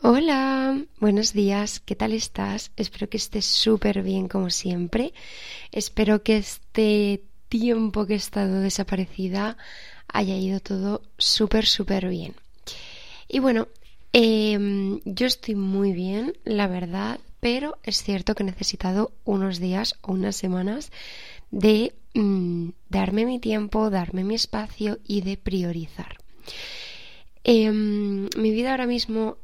Hola, buenos días, ¿qué tal estás? Espero que estés súper bien como siempre. Espero que este tiempo que he estado desaparecida haya ido todo súper, súper bien. Y bueno, em, yo estoy muy bien, la verdad, pero es cierto que he necesitado unos días o unas semanas de mm, darme mi tiempo, darme mi espacio y de priorizar. Em, mi vida ahora mismo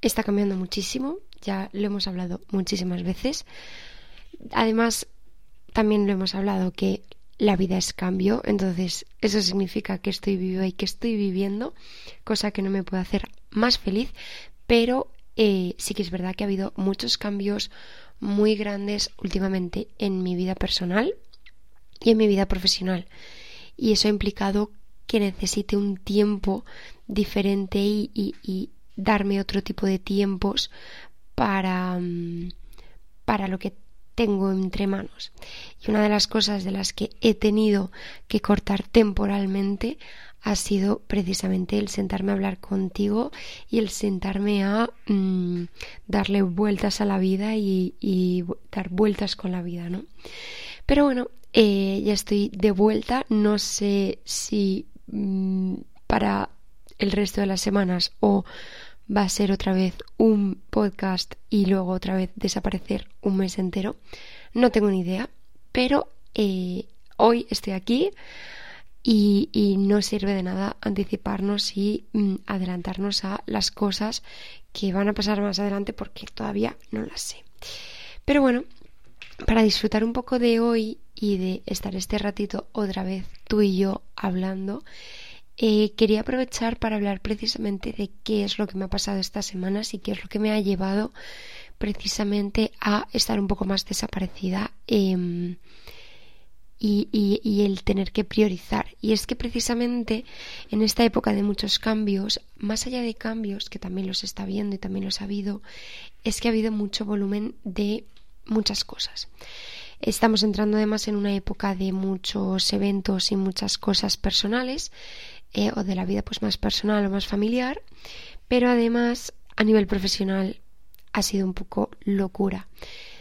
está cambiando muchísimo, ya lo hemos hablado muchísimas veces. Además, también lo hemos hablado que la vida es cambio, entonces eso significa que estoy viva y que estoy viviendo, cosa que no me puede hacer más feliz, pero eh, sí que es verdad que ha habido muchos cambios muy grandes últimamente en mi vida personal y en mi vida profesional. Y eso ha implicado que necesite un tiempo diferente y, darme otro tipo de tiempos para, mm, para lo que tengo entre manos. Y una de las cosas de las que he tenido que cortar temporalmente ha sido precisamente el sentarme a hablar contigo y el sentarme a mm, darle vueltas a la vida y, dar vueltas con la vida, ¿no? Pero bueno, eh, ya estoy de vuelta. No sé si mm, para el resto de las semanas o va a ser otra vez un podcast y luego otra vez desaparecer un mes entero. No tengo ni idea, pero eh, hoy estoy aquí y, no sirve de nada anticiparnos y mm, adelantarnos a las cosas que van a pasar más adelante porque todavía no las sé. Pero bueno, para disfrutar un poco de hoy y de estar este ratito otra vez tú y yo hablando, eh, quería aprovechar para hablar precisamente de qué es lo que me ha pasado estas semanas y qué es lo que me ha llevado precisamente a estar un poco más desaparecida em, y, el tener que priorizar. Y es que precisamente en esta época de muchos cambios, más allá de cambios, que también los está viendo y también los ha habido, es que ha habido mucho volumen de muchas cosas. Estamos entrando además en una época de muchos eventos y muchas cosas personales eh, o de la vida pues más personal o más familiar, pero además a nivel profesional ha sido un poco locura.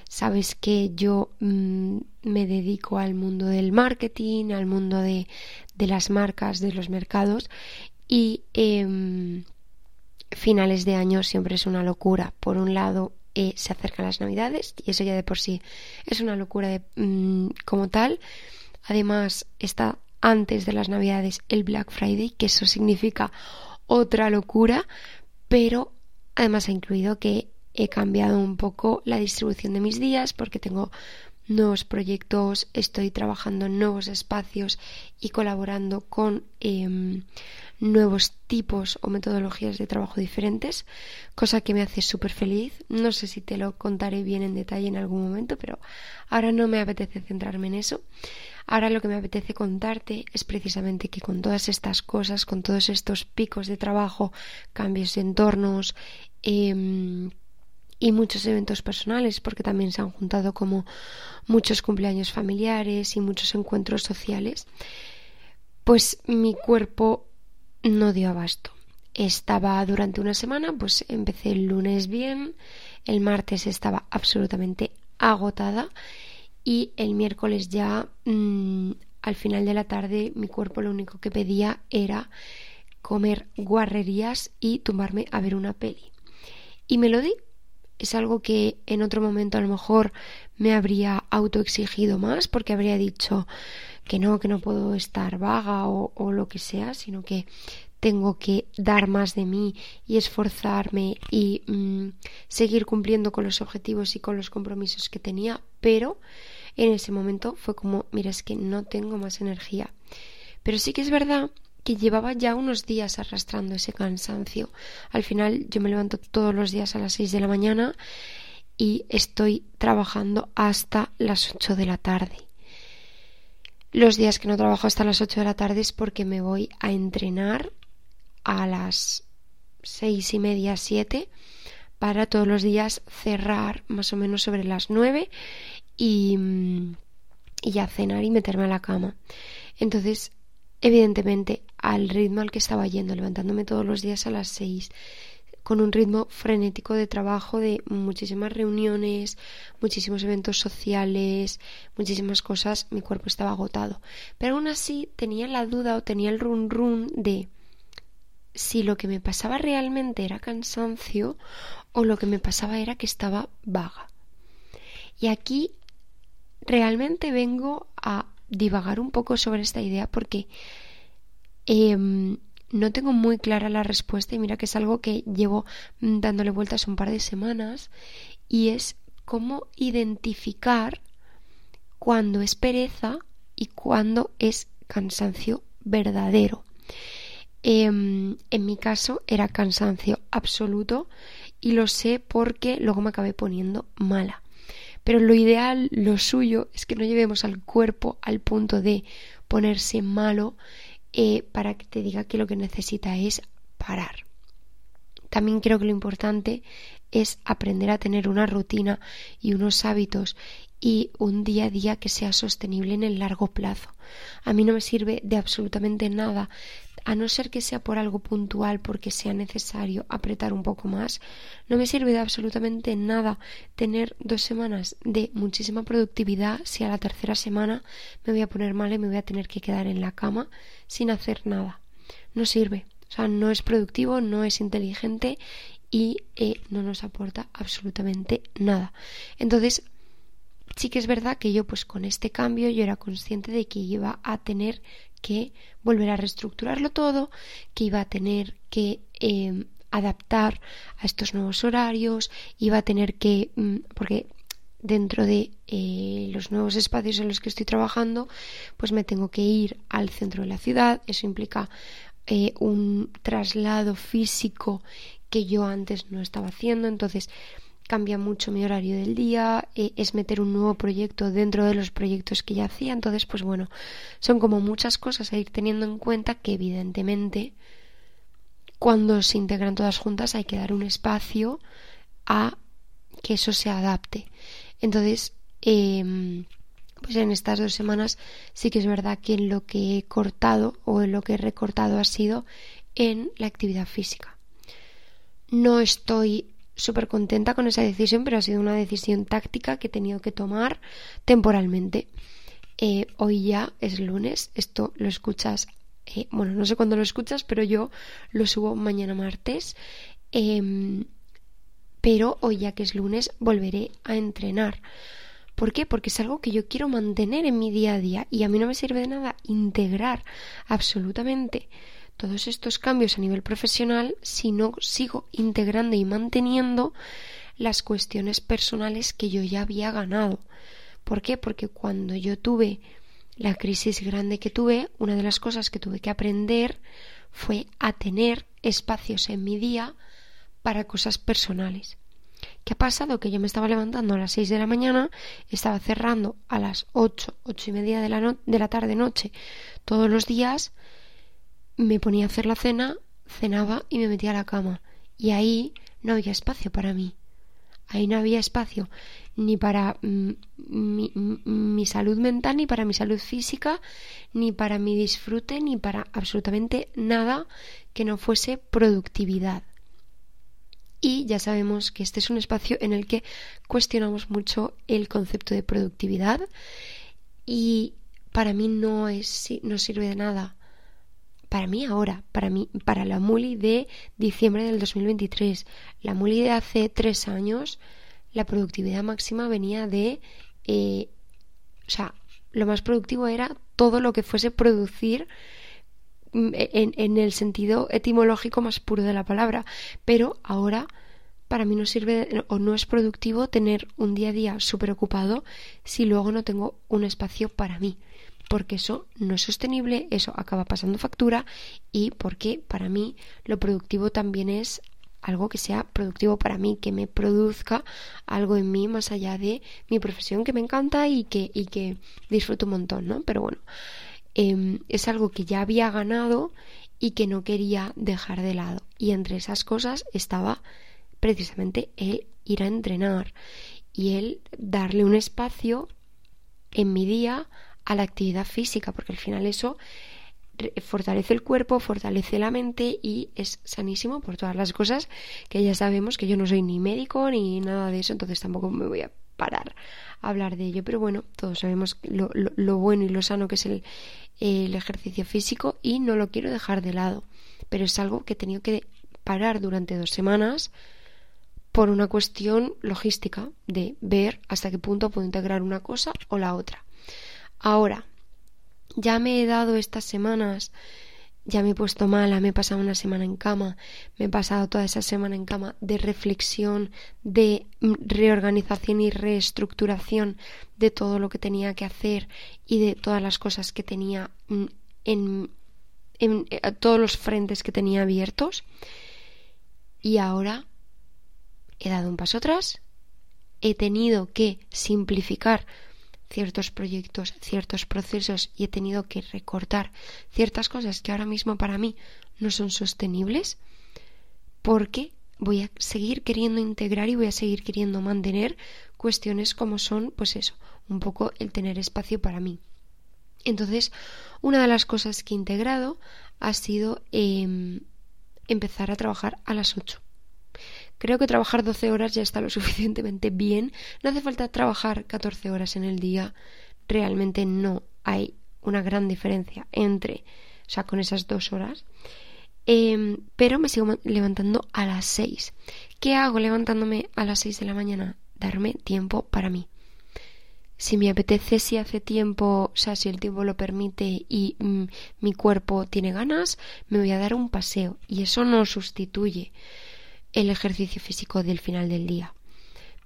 Sabes que yo mm, me dedico al mundo del marketing, al mundo de, de las marcas, de los mercados y em, finales de año siempre es una locura. Por un lado, eh, se acercan las navidades y eso ya de por sí es una locura mm, como tal. Además, está antes de las Navidades el Black Friday, que eso significa otra locura, pero además ha incluido que he cambiado un poco la distribución de mis días porque tengo nuevos proyectos, estoy trabajando en nuevos espacios y colaborando con em, nuevos tipos o metodologías de trabajo diferentes, cosa que me hace súper feliz. No sé si te lo contaré bien en detalle en algún momento, pero ahora no me apetece centrarme en eso. Ahora lo que me apetece contarte es precisamente que con todas estas cosas, con todos estos picos de trabajo, cambios de entornos, em, y muchos eventos personales, porque también se han juntado como muchos cumpleaños familiares y muchos encuentros sociales, pues mi cuerpo no dio abasto. Estaba durante una semana, pues empecé el lunes bien, el martes estaba absolutamente agotada y el miércoles ya mm, al final de la tarde mi cuerpo lo único que pedía era comer guarrerías y tumbarme a ver una peli. Y me lo di. Es algo que en otro momento a lo mejor me habría autoexigido más porque habría dicho que no, que no puedo estar vaga o, o lo que sea, sino que tengo que dar más de mí y esforzarme y mm, seguir cumpliendo con los objetivos y con los compromisos que tenía, pero en ese momento fue como, mira, es que no tengo más energía. Pero sí que es verdad que llevaba ya unos días arrastrando ese cansancio. Al final yo me levanto todos los días a las 6 de la mañana y estoy trabajando hasta las 8 de la tarde. Los días que no trabajo hasta las 8 de la tarde es porque me voy a entrenar a las seis y media, siete, para todos los días cerrar más o menos sobre las nueve y, y ya cenar y meterme a la cama. Entonces, evidentemente, al ritmo al que estaba yendo, levantándome todos los días a las seis, con un ritmo frenético de trabajo, de muchísimas reuniones, muchísimos eventos sociales, muchísimas cosas, mi cuerpo estaba agotado. Pero aún así tenía la duda o tenía el run run de si lo que me pasaba realmente era cansancio o lo que me pasaba era que estaba vaga. Y aquí realmente vengo a divagar un poco sobre esta idea porque em, no tengo muy clara la respuesta y mira que es algo que llevo dándole vueltas un par de semanas y es cómo identificar cuando es pereza y cuando es cansancio verdadero. Em, en mi caso era cansancio absoluto y lo sé porque luego me acabé poniendo mala. Pero lo ideal, lo suyo, es que no llevemos al cuerpo al punto de ponerse malo eh, para que te diga que lo que necesita es parar. También creo que lo importante es aprender a tener una rutina y unos hábitos y un día a día que sea sostenible en el largo plazo. A mí no me sirve de absolutamente nada a no ser que sea por algo puntual, porque sea necesario apretar un poco más, no me sirve de absolutamente nada tener dos semanas de muchísima productividad si a la tercera semana me voy a poner mal y me voy a tener que quedar en la cama sin hacer nada. No sirve. O sea, no es productivo, no es inteligente y eh, no nos aporta absolutamente nada. Entonces, sí que es verdad que yo pues con este cambio yo era consciente de que iba a tener que volver a reestructurarlo todo, que iba a tener que em, adaptar a estos nuevos horarios, iba a tener que, mm, porque dentro de eh, los nuevos espacios en los que estoy trabajando, pues me tengo que ir al centro de la ciudad, eso implica eh, un traslado físico que yo antes no estaba haciendo, entonces cambia mucho mi horario del día, eh, es meter un nuevo proyecto dentro de los proyectos que ya hacía, entonces pues bueno, son como muchas cosas a ir teniendo en cuenta que evidentemente cuando se integran todas juntas hay que dar un espacio a que eso se adapte. Entonces, em, pues en estas dos semanas sí que es verdad que en lo que he cortado o en lo que he recortado ha sido en la actividad física. No estoy súper contenta con esa decisión, pero ha sido una decisión táctica que he tenido que tomar temporalmente. Eh, hoy ya es lunes, esto lo escuchas, eh, bueno, no sé cuándo lo escuchas, pero yo lo subo mañana martes. Em, pero hoy ya que es lunes volveré a entrenar. ¿Por qué? Porque es algo que yo quiero mantener en mi día a día y a mí no me sirve de nada integrar absolutamente todos estos cambios a nivel profesional si no sigo integrando y manteniendo las cuestiones personales que yo ya había ganado. ¿Por qué? Porque cuando yo tuve la crisis grande que tuve, una de las cosas que tuve que aprender fue a tener espacios en mi día para cosas personales. ¿Qué ha pasado? Que yo me estaba levantando a las 6 de la mañana, estaba cerrando a las 8, ocho y media de la, de la tarde noche todos los días me ponía a hacer la cena, cenaba y me metía a la cama. Y ahí no había espacio para mí. Ahí no había espacio ni para mm, mi, mi, salud mental, ni para mi salud física, ni para mi disfrute, ni para absolutamente nada que no fuese productividad. Y ya sabemos que este es un espacio en el que cuestionamos mucho el concepto de productividad y para mí no es no sirve de nada para mí ahora, para mí, para la Muli de diciembre del 2023. La Muli de hace tres años, la productividad máxima venía de, eh, o sea, lo más productivo era todo lo que fuese producir mm, en, en el sentido etimológico más puro de la palabra. Pero ahora para mí no sirve o no es productivo tener un día a día súper ocupado si luego no tengo un espacio para mí porque eso no es sostenible, eso acaba pasando factura y porque para mí lo productivo también es algo que sea productivo para mí, que me produzca algo en mí más allá de mi profesión que me encanta y que, y que disfruto un montón, ¿no? Pero bueno, em, es algo que ya había ganado y que no quería dejar de lado. Y entre esas cosas estaba precisamente el ir a entrenar y el darle un espacio en mi día a la actividad física, porque al final eso fortalece el cuerpo, fortalece la mente y es sanísimo por todas las cosas que ya sabemos que yo no soy ni médico ni nada de eso, entonces tampoco me voy a parar a hablar de ello. Pero bueno, todos sabemos lo, lo, bueno y lo sano que es el, el ejercicio físico y no lo quiero dejar de lado. Pero es algo que he tenido que parar durante dos semanas por una cuestión logística de ver hasta qué punto puedo integrar una cosa o la otra. Ahora, ya me he dado estas semanas, ya me he puesto mala, me he pasado una semana en cama, me he pasado toda esa semana en cama de reflexión, de reorganización y reestructuración de todo lo que tenía que hacer y de todas las cosas que tenía en, en, en eh, todos los frentes que tenía abiertos. Y ahora he dado un paso atrás, he tenido que simplificar ciertos proyectos, ciertos procesos y he tenido que recortar ciertas cosas que ahora mismo para mí no son sostenibles porque voy a seguir queriendo integrar y voy a seguir queriendo mantener cuestiones como son, pues eso, un poco el tener espacio para mí. Entonces, una de las cosas que he integrado ha sido em, empezar a trabajar a las 8. Creo que trabajar 12 horas ya está lo suficientemente bien. No hace falta trabajar 14 horas en el día. Realmente no hay una gran diferencia entre, o sea, con esas dos horas. Em, pero me sigo levantando a las 6. ¿Qué hago levantándome a las 6 de la mañana? Darme tiempo para mí. Si me apetece, si hace tiempo, o sea, si el tiempo lo permite y mm, mi cuerpo tiene ganas, me voy a dar un paseo. Y eso no sustituye el ejercicio físico del final del día.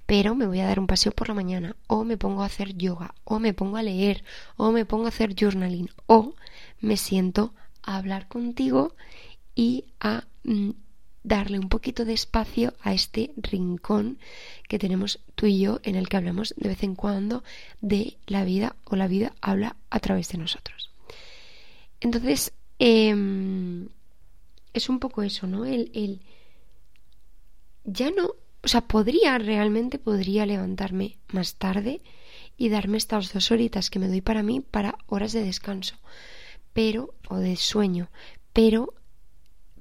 Pero me voy a dar un paseo por la mañana, o me pongo a hacer yoga, o me pongo a leer, o me pongo a hacer journaling, o me siento a hablar contigo y a mm, darle un poquito de espacio a este rincón que tenemos tú y yo en el que hablamos de vez en cuando de la vida o la vida habla a través de nosotros. Entonces, em, es un poco eso, ¿no? el, ya no, o sea, podría realmente, podría levantarme más tarde y darme estas dos horitas que me doy para mí para horas de descanso, pero, o de sueño, pero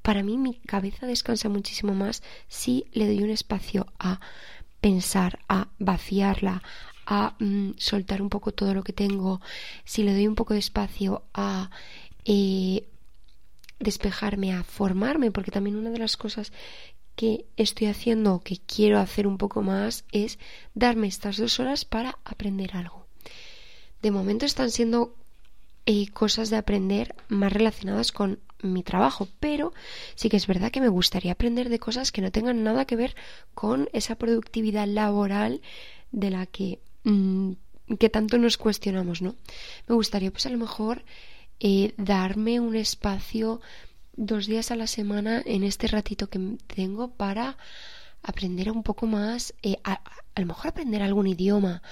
para mí mi cabeza descansa muchísimo más si le doy un espacio a pensar, a vaciarla, a mm, soltar un poco todo lo que tengo, si le doy un poco de espacio a eh, despejarme, a formarme, porque también una de las cosas que estoy haciendo o que quiero hacer un poco más es darme estas dos horas para aprender algo. De momento están siendo eh, cosas de aprender más relacionadas con mi trabajo, pero sí que es verdad que me gustaría aprender de cosas que no tengan nada que ver con esa productividad laboral de la que, mm, que tanto nos cuestionamos, ¿no? Me gustaría pues a lo mejor eh, darme un espacio dos días a la semana en este ratito que tengo para aprender un poco más, eh, a, lo mejor aprender algún idioma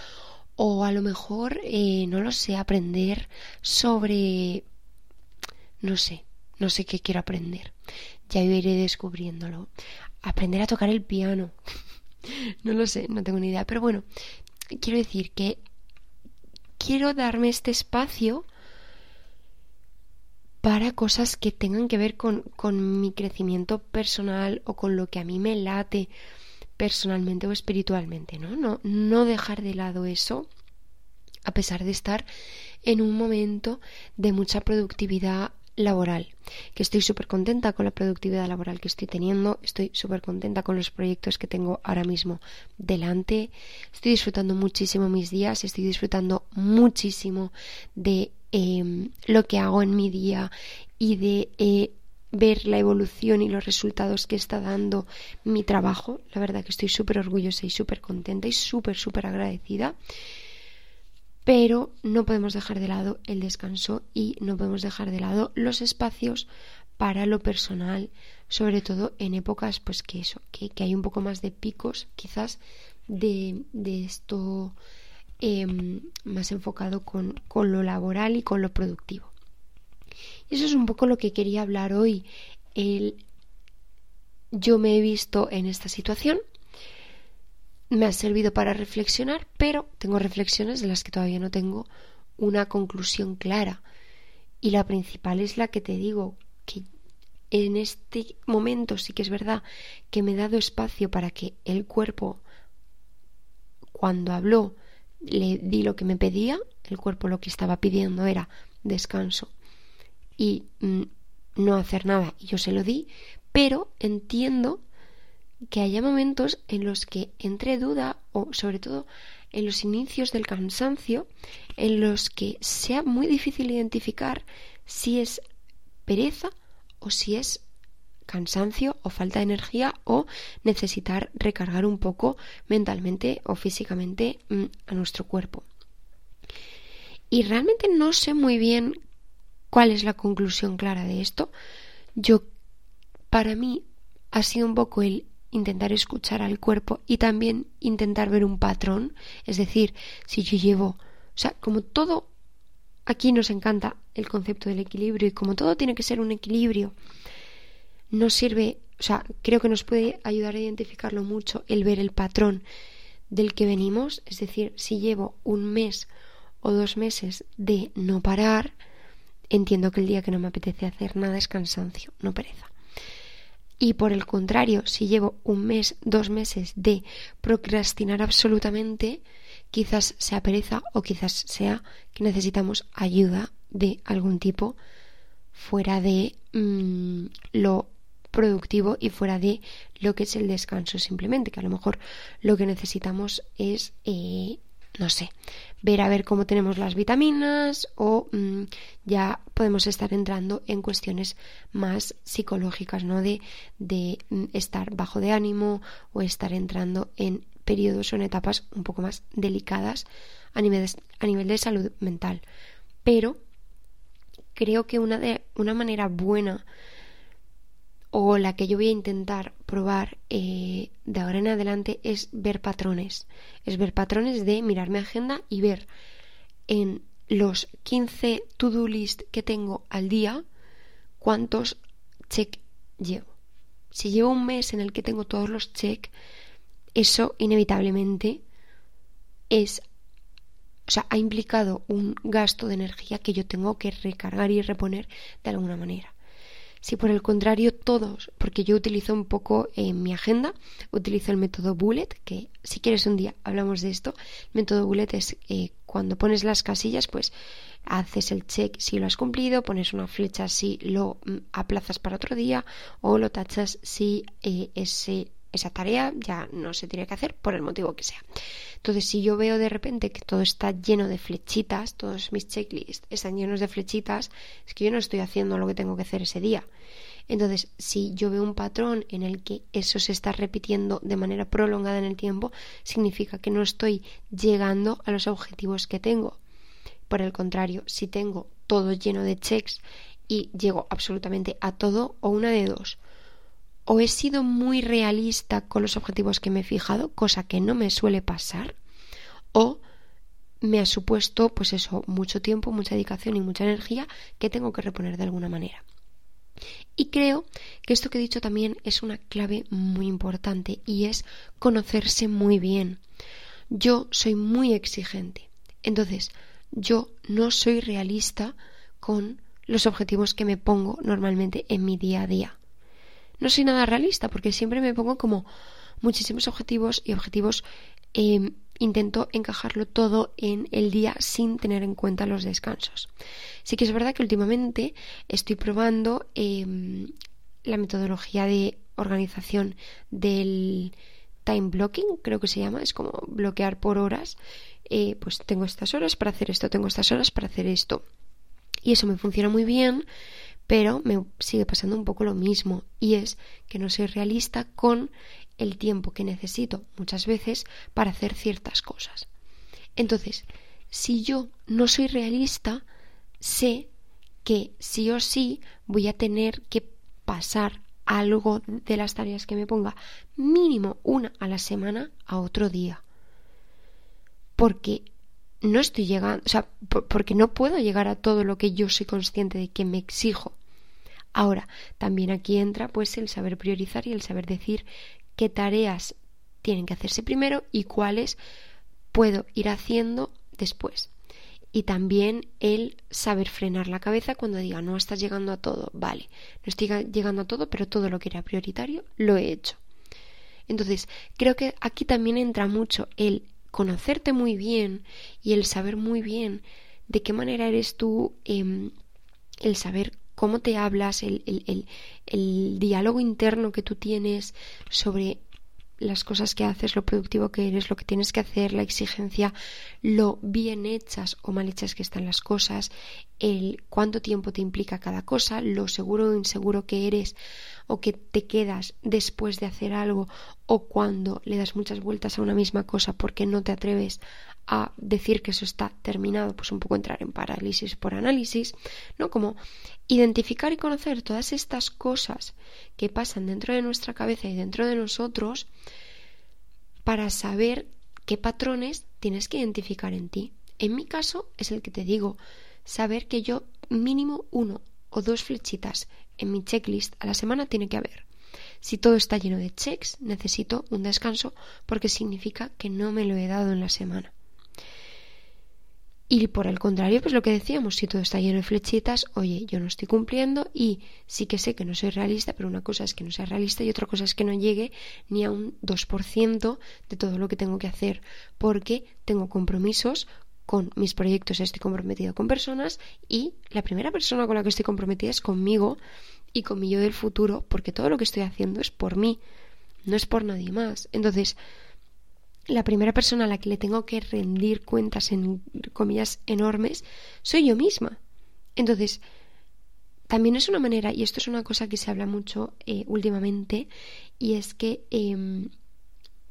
o a lo mejor, eh, no lo sé, aprender sobre, no sé, no sé qué quiero aprender. Ya iré descubriéndolo. Aprender a tocar el piano. no lo sé, no tengo ni idea. Pero bueno, quiero decir que quiero darme este espacio para cosas que tengan que ver con, con mi crecimiento personal o con lo que a mí me late personalmente o espiritualmente, ¿no? No, no dejar de lado eso a pesar de estar en un momento de mucha productividad laboral, que estoy súper contenta con la productividad laboral que estoy teniendo, estoy súper contenta con los proyectos que tengo ahora mismo delante, estoy disfrutando muchísimo mis días, estoy disfrutando muchísimo de Em, lo que hago en mi día y de eh, ver la evolución y los resultados que está dando mi trabajo. La verdad que estoy súper orgullosa y súper contenta y súper, súper agradecida. Pero no podemos dejar de lado el descanso y no podemos dejar de lado los espacios para lo personal, sobre todo en épocas pues que eso, que, hay un poco más de picos quizás de, de esto Em, más enfocado con, con lo laboral y con lo productivo. Y eso es un poco lo que quería hablar hoy. El, yo me he visto en esta situación, me ha servido para reflexionar, pero tengo reflexiones de las que todavía no tengo una conclusión clara. Y la principal es la que te digo, que en este momento sí que es verdad que me he dado espacio para que el cuerpo, cuando habló, le di lo que me pedía, el cuerpo lo que estaba pidiendo era descanso y mm, no hacer nada, y yo se lo di, pero entiendo que haya momentos en los que entre duda o sobre todo en los inicios del cansancio en los que sea muy difícil identificar si es pereza o si es cansancio o falta de energía o necesitar recargar un poco mentalmente o físicamente mm, a nuestro cuerpo. Y realmente no sé muy bien cuál es la conclusión clara de esto. Yo, para mí, ha sido un poco el intentar escuchar al cuerpo y también intentar ver un patrón. Es decir, si yo llevo, o sea, como todo, aquí nos encanta el concepto del equilibrio y como todo tiene que ser un equilibrio, nos sirve, o sea, creo que nos puede ayudar a identificarlo mucho el ver el patrón del que venimos. Es decir, si llevo un mes o dos meses de no parar, entiendo que el día que no me apetece hacer nada es cansancio, no pereza. Y por el contrario, si llevo un mes, dos meses de procrastinar absolutamente, quizás sea pereza o quizás sea que necesitamos ayuda de algún tipo fuera de mm, lo productivo y fuera de lo que es el descanso simplemente, que a lo mejor lo que necesitamos es eh, no sé, ver a ver cómo tenemos las vitaminas o mm, ya podemos estar entrando en cuestiones más psicológicas, ¿no? De, de mm, estar bajo de ánimo o estar entrando en periodos o en etapas un poco más delicadas a nivel de, a nivel de salud mental. Pero creo que una, de, una manera buena o la que yo voy a intentar probar eh, de ahora en adelante es ver patrones. Es ver patrones de mirar mi agenda y ver en los 15 to-do list que tengo al día cuántos check llevo. Si llevo un mes en el que tengo todos los check, eso inevitablemente es o sea, ha implicado un gasto de energía que yo tengo que recargar y reponer de alguna manera. Si por el contrario todos, porque yo utilizo un poco en mi agenda, utilizo el método bullet, que si quieres un día hablamos de esto, el método bullet es eh, cuando pones las casillas, pues haces el check si lo has cumplido, pones una flecha si lo mm, aplazas para otro día o lo tachas si eh, ese esa tarea ya no se tiene que hacer por el motivo que sea. Entonces, si yo veo de repente que todo está lleno de flechitas, todos mis checklists están llenos de flechitas, es que yo no estoy haciendo lo que tengo que hacer ese día. Entonces, si yo veo un patrón en el que eso se está repitiendo de manera prolongada en el tiempo, significa que no estoy llegando a los objetivos que tengo. Por el contrario, si tengo todo lleno de checks y llego absolutamente a todo, o una de dos, o he sido muy realista con los objetivos que me he fijado, cosa que no me suele pasar, o me ha supuesto, pues eso, mucho tiempo, mucha dedicación y mucha energía que tengo que reponer de alguna manera. Y creo que esto que he dicho también es una clave muy importante y es conocerse muy bien. Yo soy muy exigente. Entonces, yo no soy realista con los objetivos que me pongo normalmente en mi día a día no soy nada realista porque siempre me pongo como muchísimos objetivos y objetivos em, intento encajarlo todo en el día sin tener en cuenta los descansos. Sí que es verdad que últimamente estoy probando em, la metodología de organización del time blocking, creo que se llama, es como bloquear por horas. Eh, pues tengo estas horas para hacer esto, tengo estas horas para hacer esto. Y eso me funciona muy bien pero me sigue pasando un poco lo mismo y es que no soy realista con el tiempo que necesito muchas veces para hacer ciertas cosas. Entonces, si yo no soy realista, sé que sí o sí voy a tener que pasar algo de las tareas que me ponga mínimo una a la semana a otro día. Porque no estoy llegando, o sea, porque no puedo llegar a todo lo que yo soy consciente de que me exijo. Ahora, también aquí entra pues el saber priorizar y el saber decir qué tareas tienen que hacerse primero y cuáles puedo ir haciendo después. y también el saber frenar la cabeza cuando diga no estás llegando a todo, vale, no estoy llegando a todo, pero todo lo que era prioritario lo he hecho. Entonces, creo que aquí también entra mucho el conocerte muy bien y el saber muy bien de qué manera eres tú, em, el saber cómo te hablas, el, el, el, diálogo interno que tú tienes sobre las cosas que haces, lo productivo que eres, lo que tienes que hacer, la exigencia, lo bien hechas o mal hechas que están las cosas, el cuánto tiempo te implica cada cosa, lo seguro o inseguro que eres o que te quedas después de hacer algo o cuando le das muchas vueltas a una misma cosa porque no te atreves a decir que eso está terminado, pues un poco entrar en parálisis por análisis, ¿no? Como identificar y conocer todas estas cosas que pasan dentro de nuestra cabeza y dentro de nosotros para saber qué patrones tienes que identificar en ti. En mi caso es el que te digo, saber que yo mínimo uno o dos flechitas en mi checklist a la semana tiene que haber. Si todo está lleno de checks, necesito un descanso porque significa que no me lo he dado en la semana. Y por el contrario, pues lo que decíamos, si todo está lleno de flechitas, oye, yo no estoy cumpliendo y sí que sé que no soy realista, pero una cosa es que no sea realista y otra cosa es que no llegue ni a un 2% de todo lo que tengo que hacer, porque tengo compromisos con mis proyectos, estoy comprometido con personas y la primera persona con la que estoy comprometida es conmigo y con mi yo del futuro, porque todo lo que estoy haciendo es por mí, no es por nadie más. Entonces, la primera persona a la que le tengo que rendir cuentas en comillas enormes soy yo misma. Entonces, también es una manera, y esto es una cosa que se habla mucho eh, últimamente, y es que, em,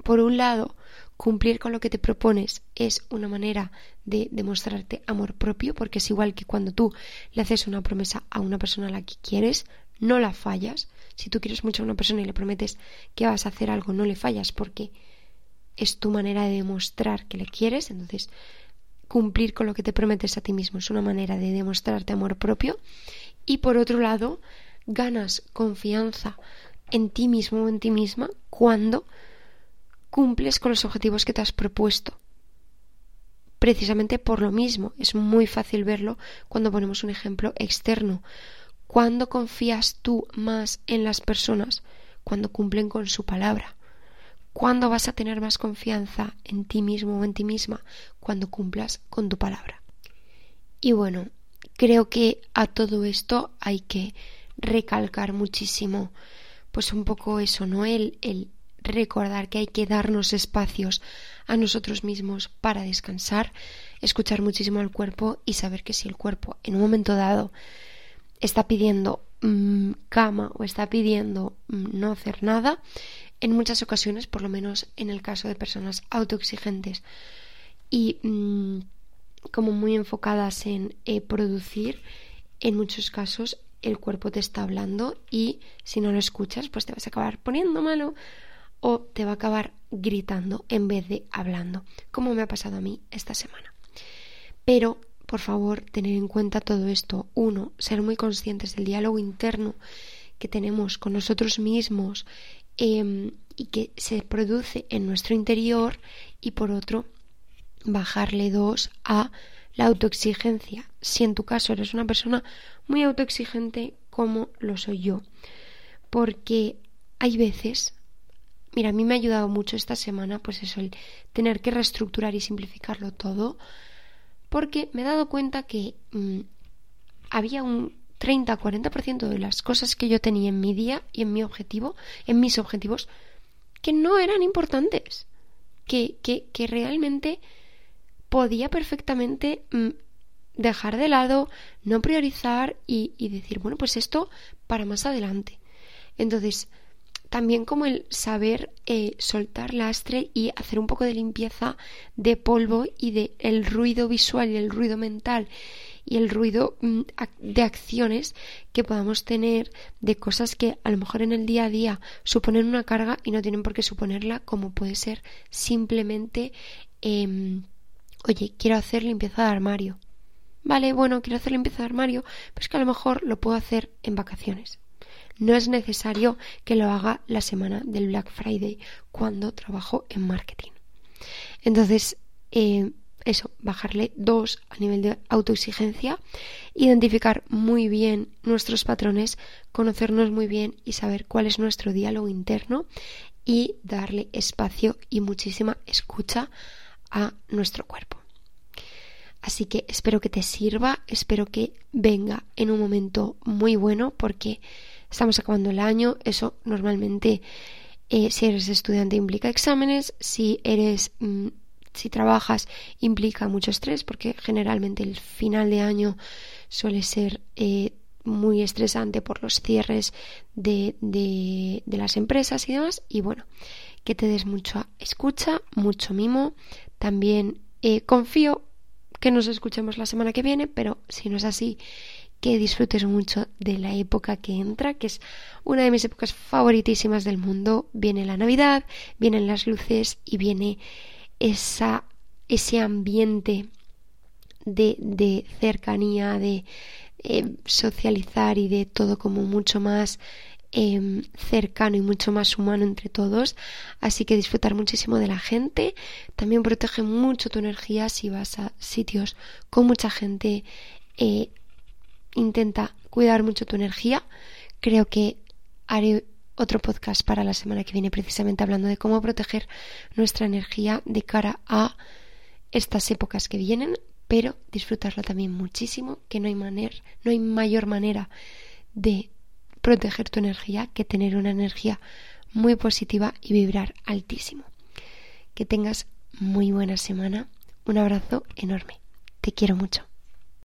por un lado, cumplir con lo que te propones es una manera de demostrarte amor propio, porque es igual que cuando tú le haces una promesa a una persona a la que quieres, no la fallas. Si tú quieres mucho a una persona y le prometes que vas a hacer algo, no le fallas porque es tu manera de demostrar que le quieres, entonces cumplir con lo que te prometes a ti mismo es una manera de demostrarte amor propio y por otro lado ganas confianza en ti mismo o en ti misma cuando cumples con los objetivos que te has propuesto. Precisamente por lo mismo, es muy fácil verlo cuando ponemos un ejemplo externo. ¿Cuándo confías tú más en las personas? Cuando cumplen con su palabra. ¿Cuándo vas a tener más confianza en ti mismo o en ti misma? Cuando cumplas con tu palabra. Y bueno, creo que a todo esto hay que recalcar muchísimo, pues un poco eso, ¿no? El, el recordar que hay que darnos espacios a nosotros mismos para descansar, escuchar muchísimo al cuerpo y saber que si el cuerpo en un momento dado está pidiendo mm, cama o está pidiendo mm, no hacer nada, en muchas ocasiones, por lo menos en el caso de personas autoexigentes y mm, como muy enfocadas en eh, producir, en muchos casos el cuerpo te está hablando y si no lo escuchas, pues te vas a acabar poniendo malo o te va a acabar gritando en vez de hablando, como me ha pasado a mí esta semana. Pero por favor, tener en cuenta todo esto. Uno, ser muy conscientes del diálogo interno que tenemos con nosotros mismos em, y que se produce en nuestro interior. Y por otro, bajarle dos a la autoexigencia. Si en tu caso eres una persona muy autoexigente como lo soy yo. Porque hay veces, mira, a mí me ha ayudado mucho esta semana, pues eso, el tener que reestructurar y simplificarlo todo porque me he dado cuenta que mm, había un 30-40% de las cosas que yo tenía en mi día y en mi objetivo, en mis objetivos, que no eran importantes, que, que, que realmente podía perfectamente mm, dejar de lado, no priorizar y, y decir, bueno, pues esto para más adelante. Entonces, también como el saber eh, soltar lastre y hacer un poco de limpieza de polvo y de el ruido visual y el ruido mental y el ruido mm, de acciones que podamos tener de cosas que a lo mejor en el día a día suponen una carga y no tienen por qué suponerla como puede ser simplemente em, oye quiero hacer limpieza de armario vale bueno quiero hacer limpieza de armario pues que a lo mejor lo puedo hacer en vacaciones no es necesario que lo haga la semana del Black Friday cuando trabajo en marketing. Entonces, eh, eso, bajarle dos a nivel de autoexigencia, identificar muy bien nuestros patrones, conocernos muy bien y saber cuál es nuestro diálogo interno y darle espacio y muchísima escucha a nuestro cuerpo. Así que espero que te sirva, espero que venga en un momento muy bueno porque estamos acabando el año, eso normalmente eh, si eres estudiante implica exámenes, si eres mm, si trabajas implica mucho estrés porque generalmente el final de año suele ser eh, muy estresante por los cierres de, de, las empresas y demás y bueno que te des mucha escucha mucho mimo también eh, confío que nos escuchemos la semana que viene pero si no es así que disfrutes mucho de la época que entra, que es una de mis épocas favoritísimas del mundo. Viene la Navidad, vienen las luces y viene esa, ese ambiente de, de cercanía, de eh, socializar y de todo como mucho más em, cercano y mucho más humano entre todos. Así que disfrutar muchísimo de la gente. También protege mucho tu energía si vas a sitios con mucha gente. Eh, intenta cuidar mucho tu energía. Creo que haré otro podcast para la semana que viene precisamente hablando de cómo proteger nuestra energía de cara a estas épocas que vienen, pero disfrutarlo también muchísimo, que no hay manera, no hay mayor manera de proteger tu energía que tener una energía muy positiva y vibrar altísimo. Que tengas muy buena semana. Un abrazo enorme. Te quiero mucho.